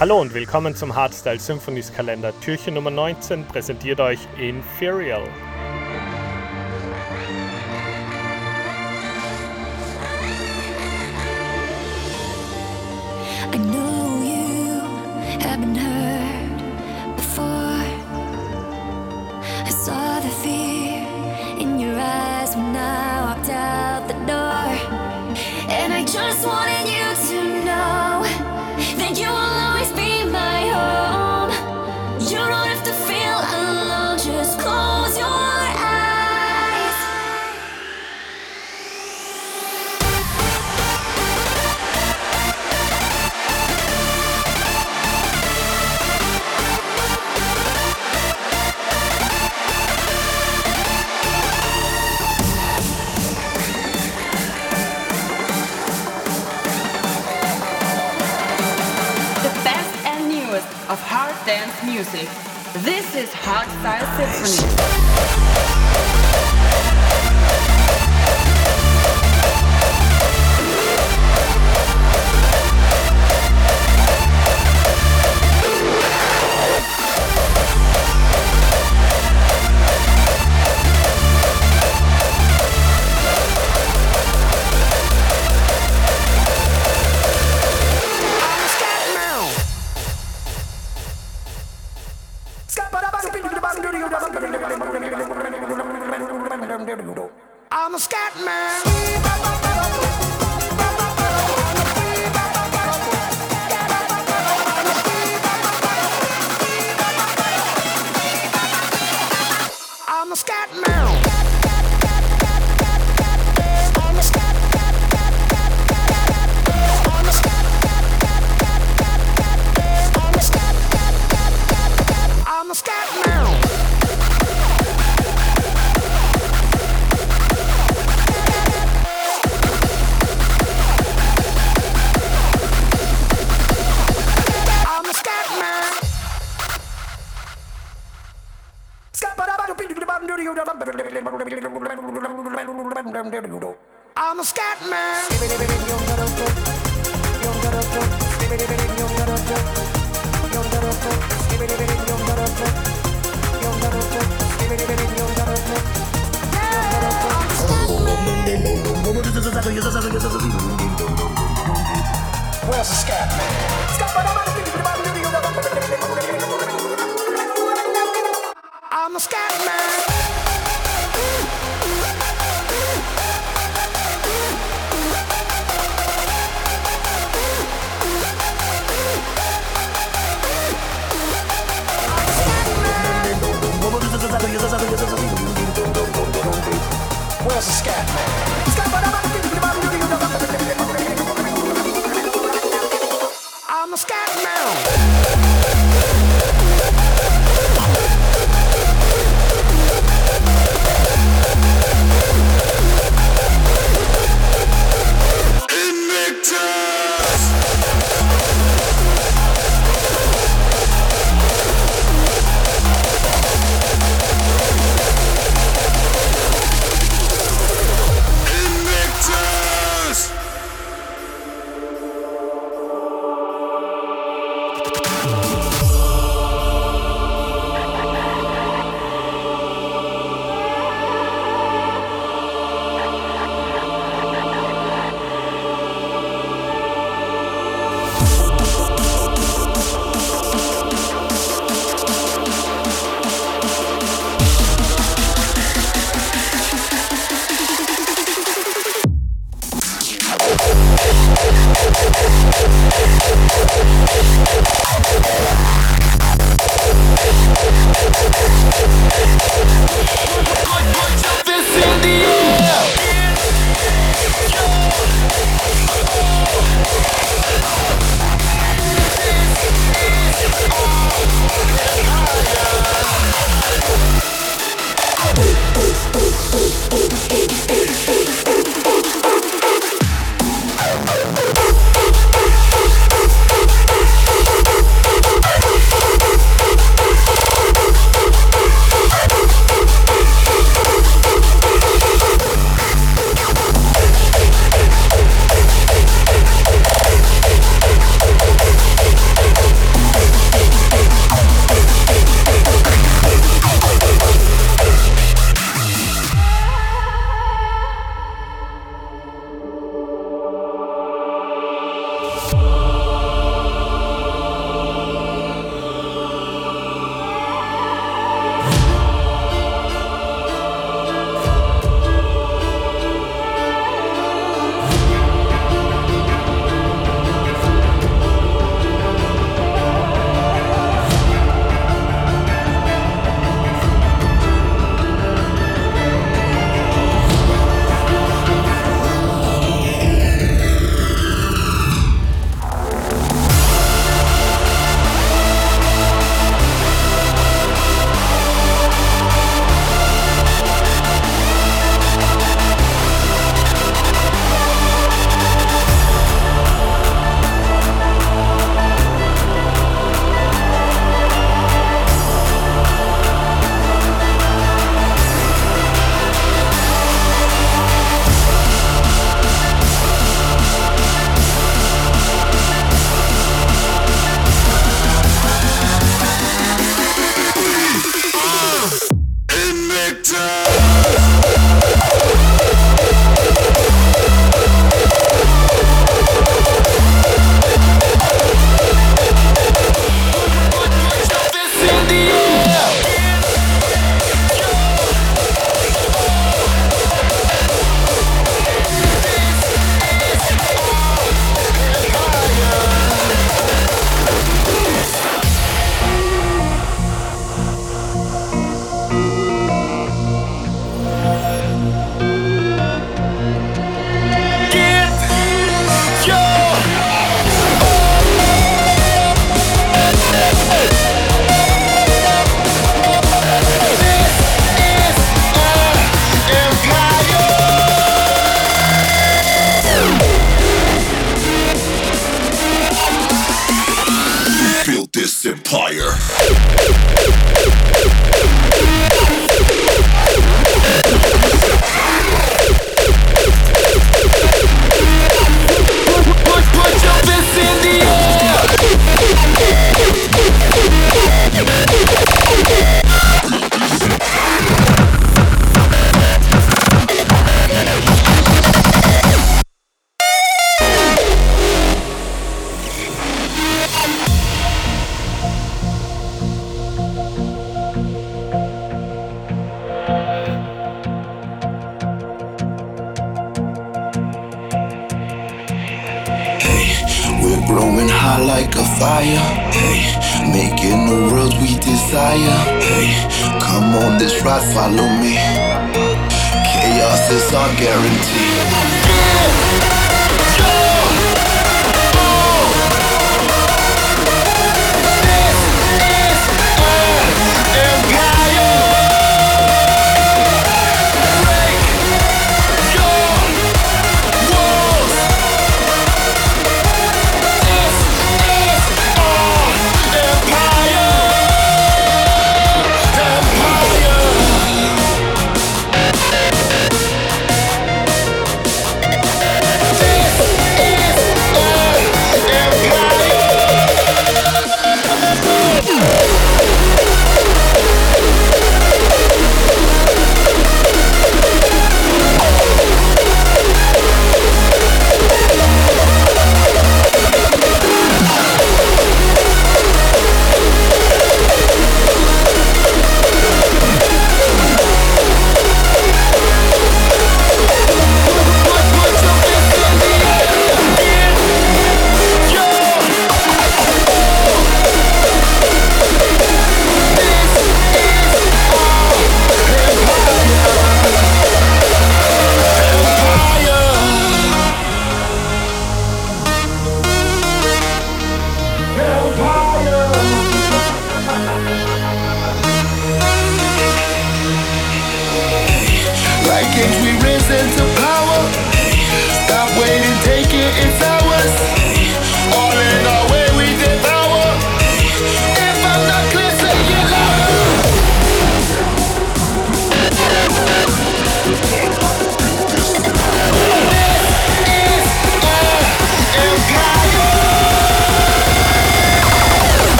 Hallo und willkommen zum Hardstyle Symphonies Kalender. Türchen Nummer 19 präsentiert euch Inferior. I'm a scat man. the scat man.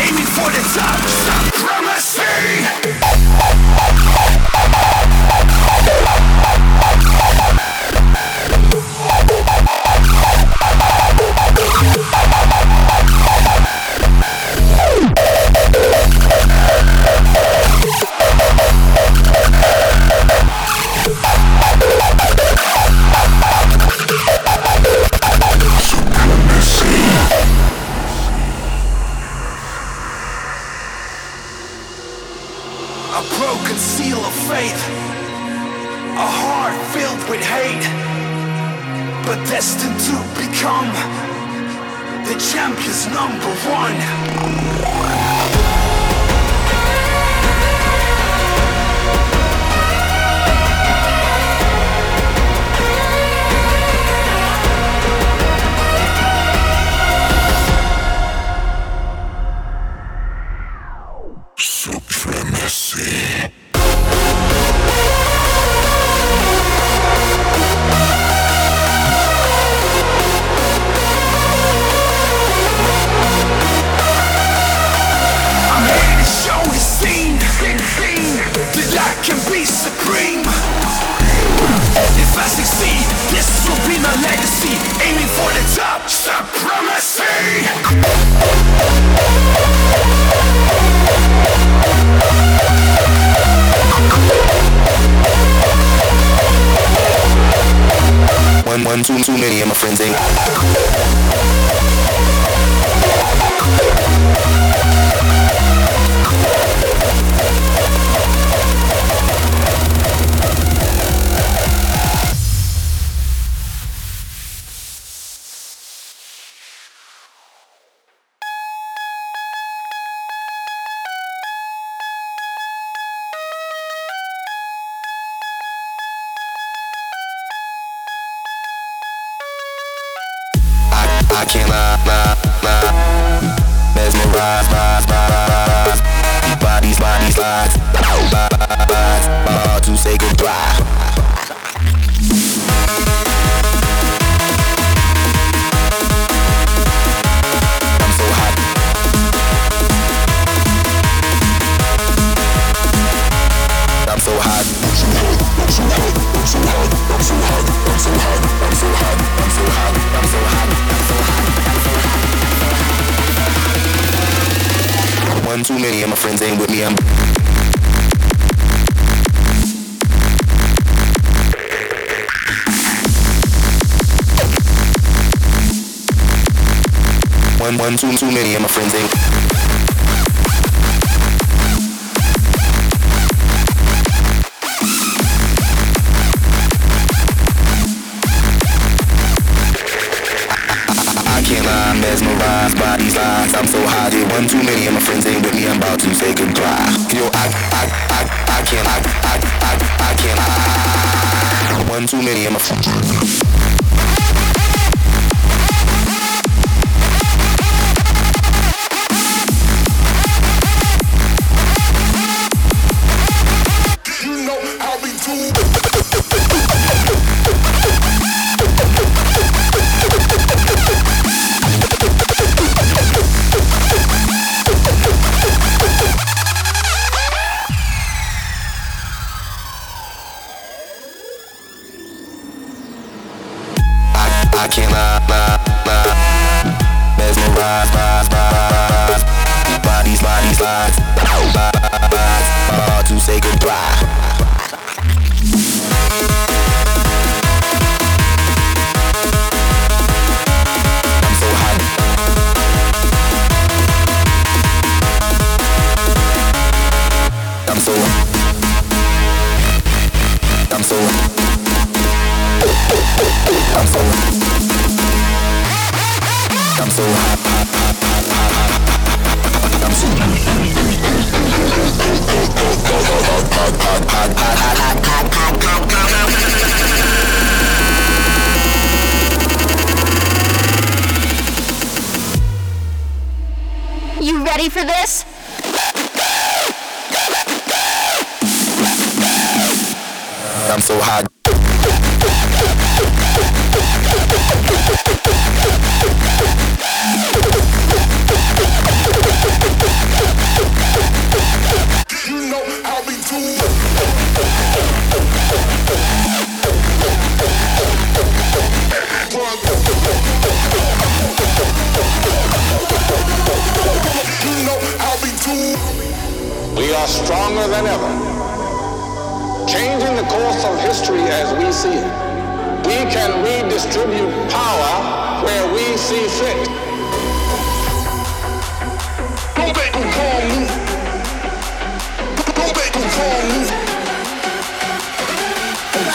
Aiming for the top, A can't lie, lie, lie. Mesmerize, rise, rise. These bodies, bodies, lies, lies, lies. My heart to say goodbye. One too many of my friends ain't with me. I'm one, one, too, too many of my friends ain't. These lines. I'm so high, that one too many of my friends ain't with me. I'm about to say goodbye. Yo, I, I, I, I can't, I, I, I, I can't. I, I. one too many of my friends.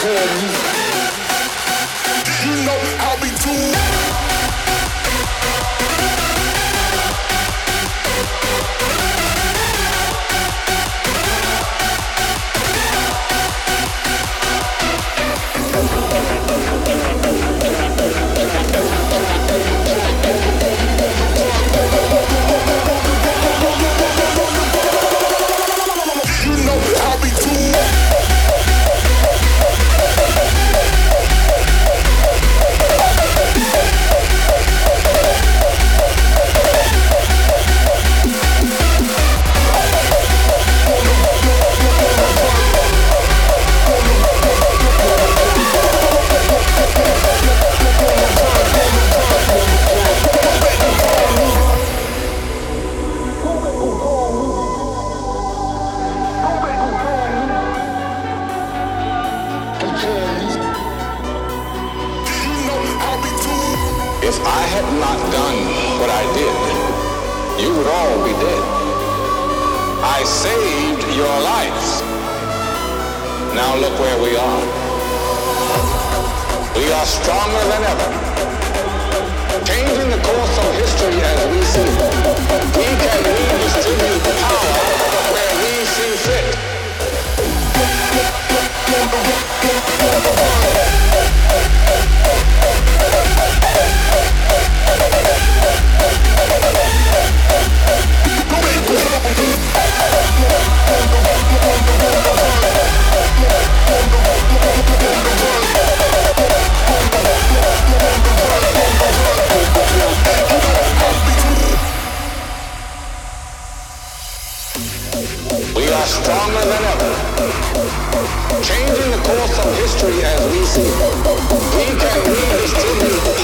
call me. You know I'll be doing. stronger than ever, changing the course of history as we see it. We can redistribute the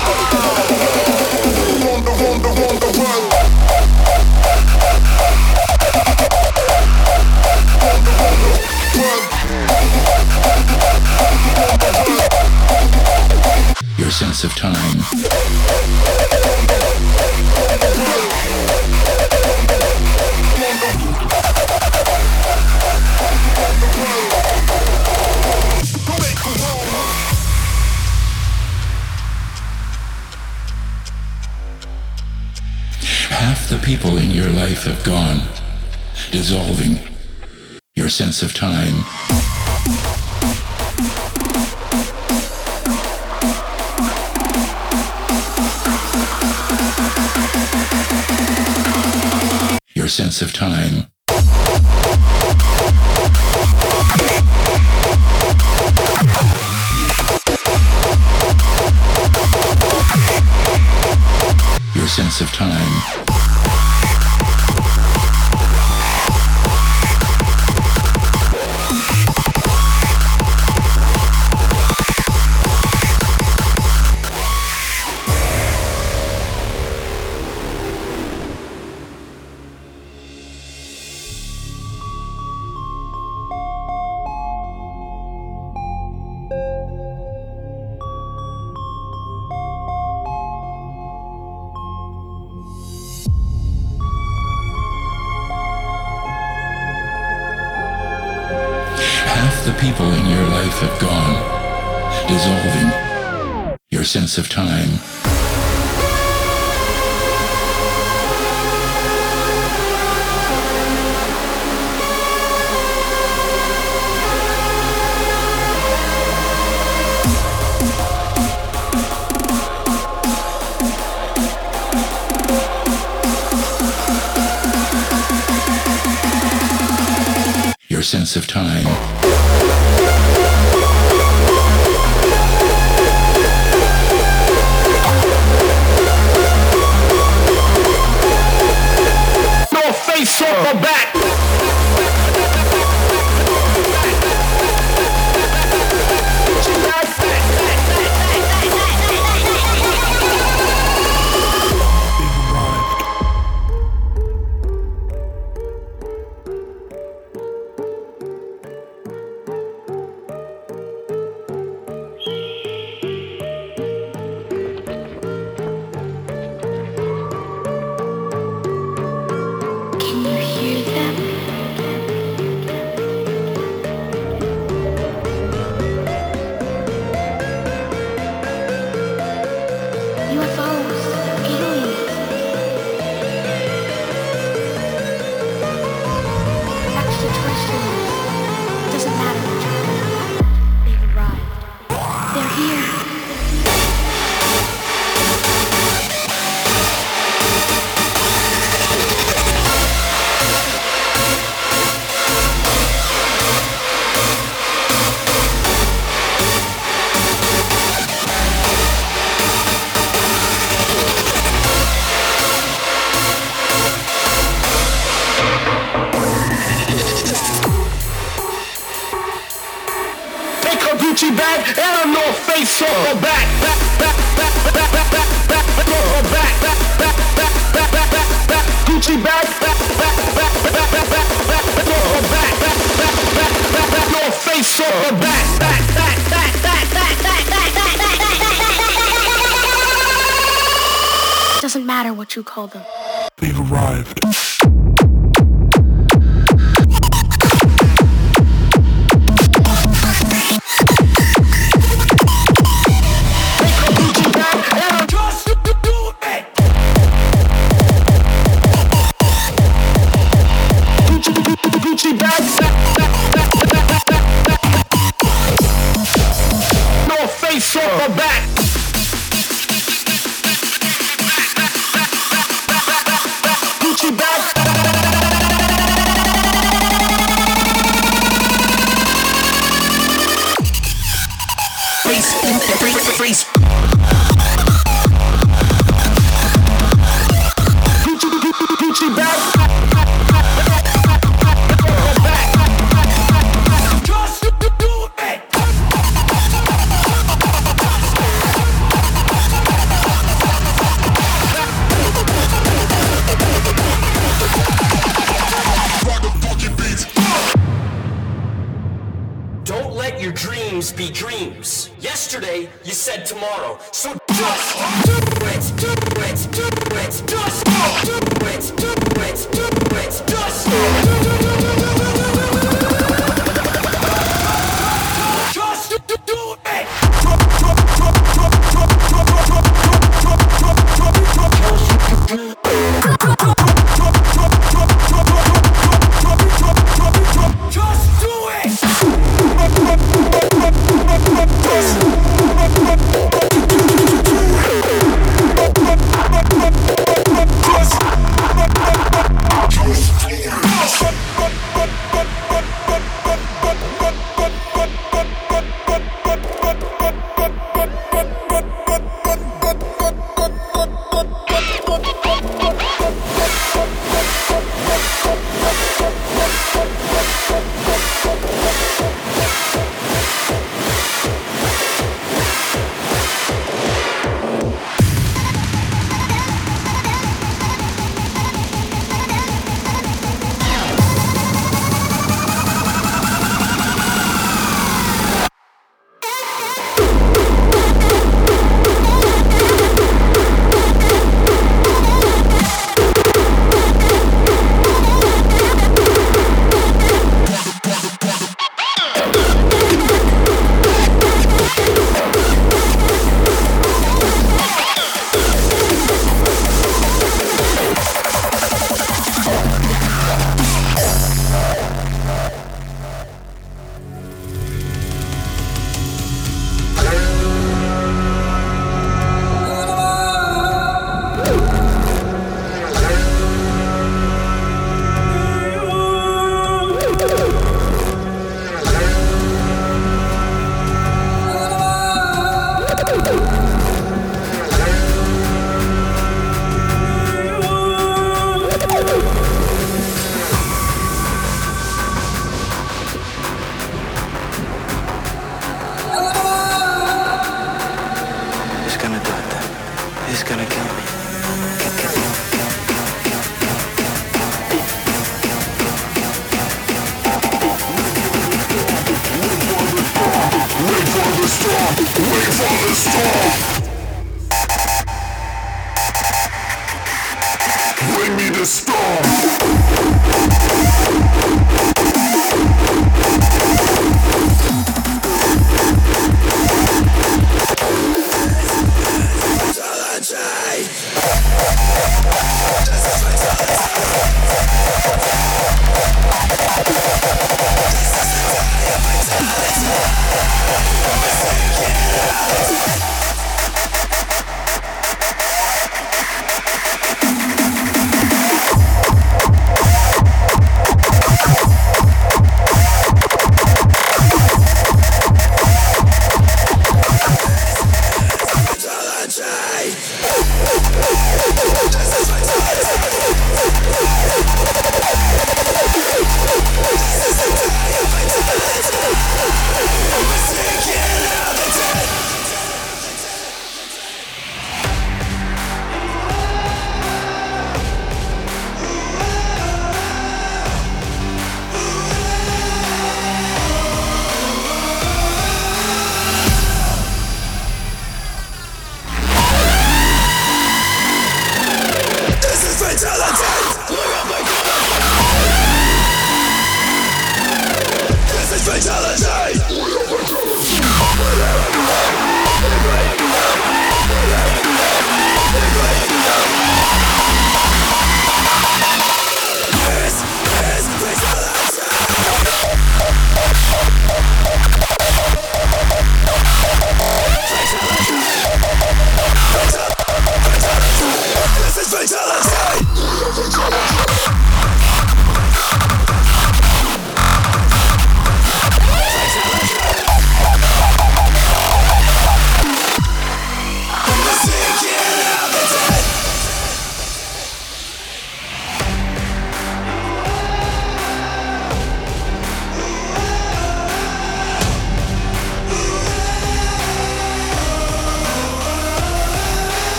Your sense of time. people in your life have gone, dissolving your sense of time. Your sense of time. The people in your life have gone, dissolving your sense of time. sense of time. The back. Gucci back. Doesn't matter what you call them. They've arrived.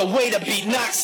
The way to beat knocks.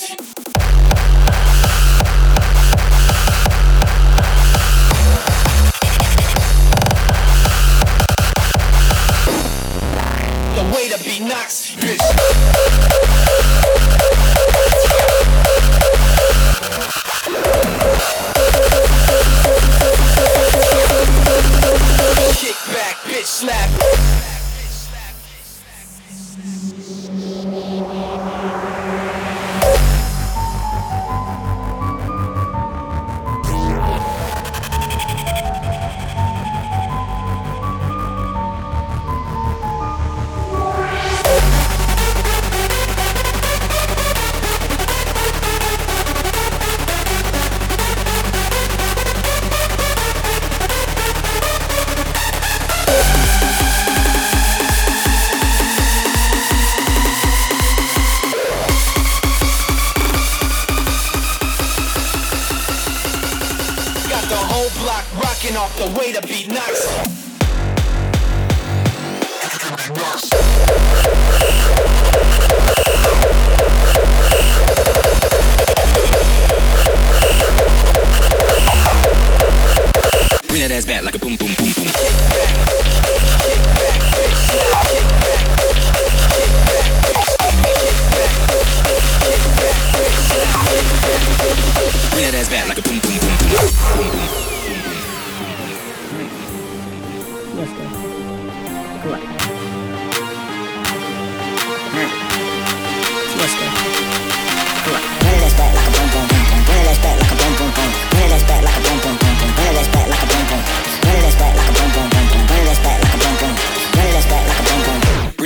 Knocking off the way to be nice. Bring that ass back like a boom boom boom boom. Bring that ass back like a boom boom boom boom. Boom boom.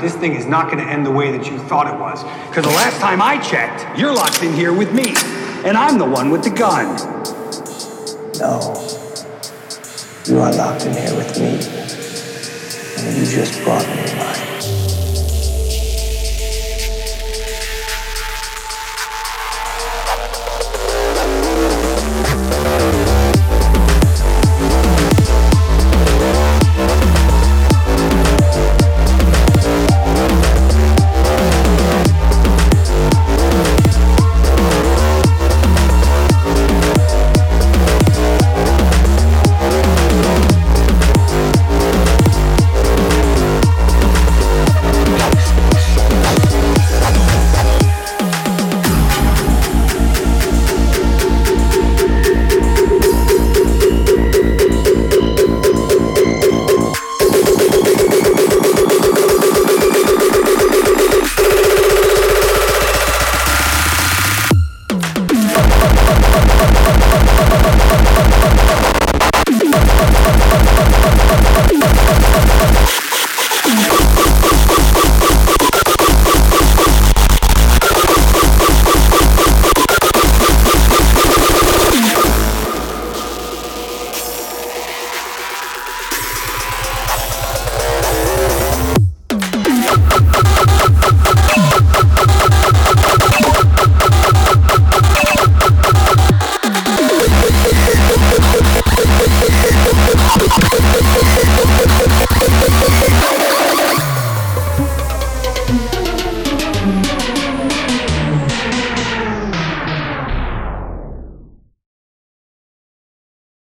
This thing is not going to end the way that you thought it was. Because the last time I checked, you're locked in here with me, and I'm the one with the gun. No. You are locked in here with me. And you just brought me mine.